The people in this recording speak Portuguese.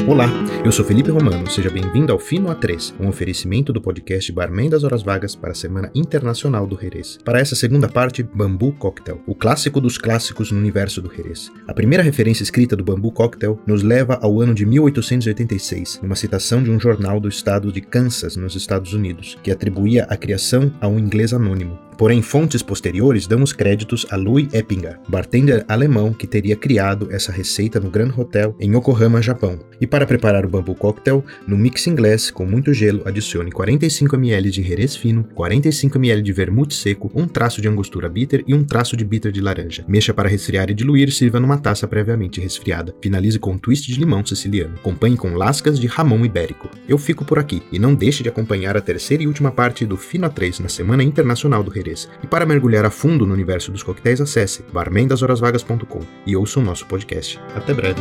Olá, eu sou Felipe Romano, seja bem-vindo ao Fino A3, um oferecimento do podcast Barman das Horas Vagas para a Semana Internacional do Jerez. Para essa segunda parte, Bambu Cocktail, o clássico dos clássicos no universo do Jerez. A primeira referência escrita do Bambu Cocktail nos leva ao ano de 1886, numa citação de um jornal do estado de Kansas, nos Estados Unidos, que atribuía a criação a um inglês anônimo. Porém, fontes posteriores dão os créditos a Louis Eppinger, bartender alemão que teria criado essa receita no Grand Hotel em Yokohama, Japão. E para preparar o bambu cocktail, no mix inglês com muito gelo, adicione 45 ml de Jerez fino, 45 ml de vermute seco, um traço de angostura bitter e um traço de bitter de laranja. Mexa para resfriar e diluir, sirva numa taça previamente resfriada. Finalize com um twist de limão siciliano. Acompanhe com lascas de ramon ibérico. Eu fico por aqui e não deixe de acompanhar a terceira e última parte do Fino A3 na Semana Internacional do Jerez. E para mergulhar a fundo no universo dos coquetéis, acesse barmendashorasvagas.com e ouça o nosso podcast. Até breve.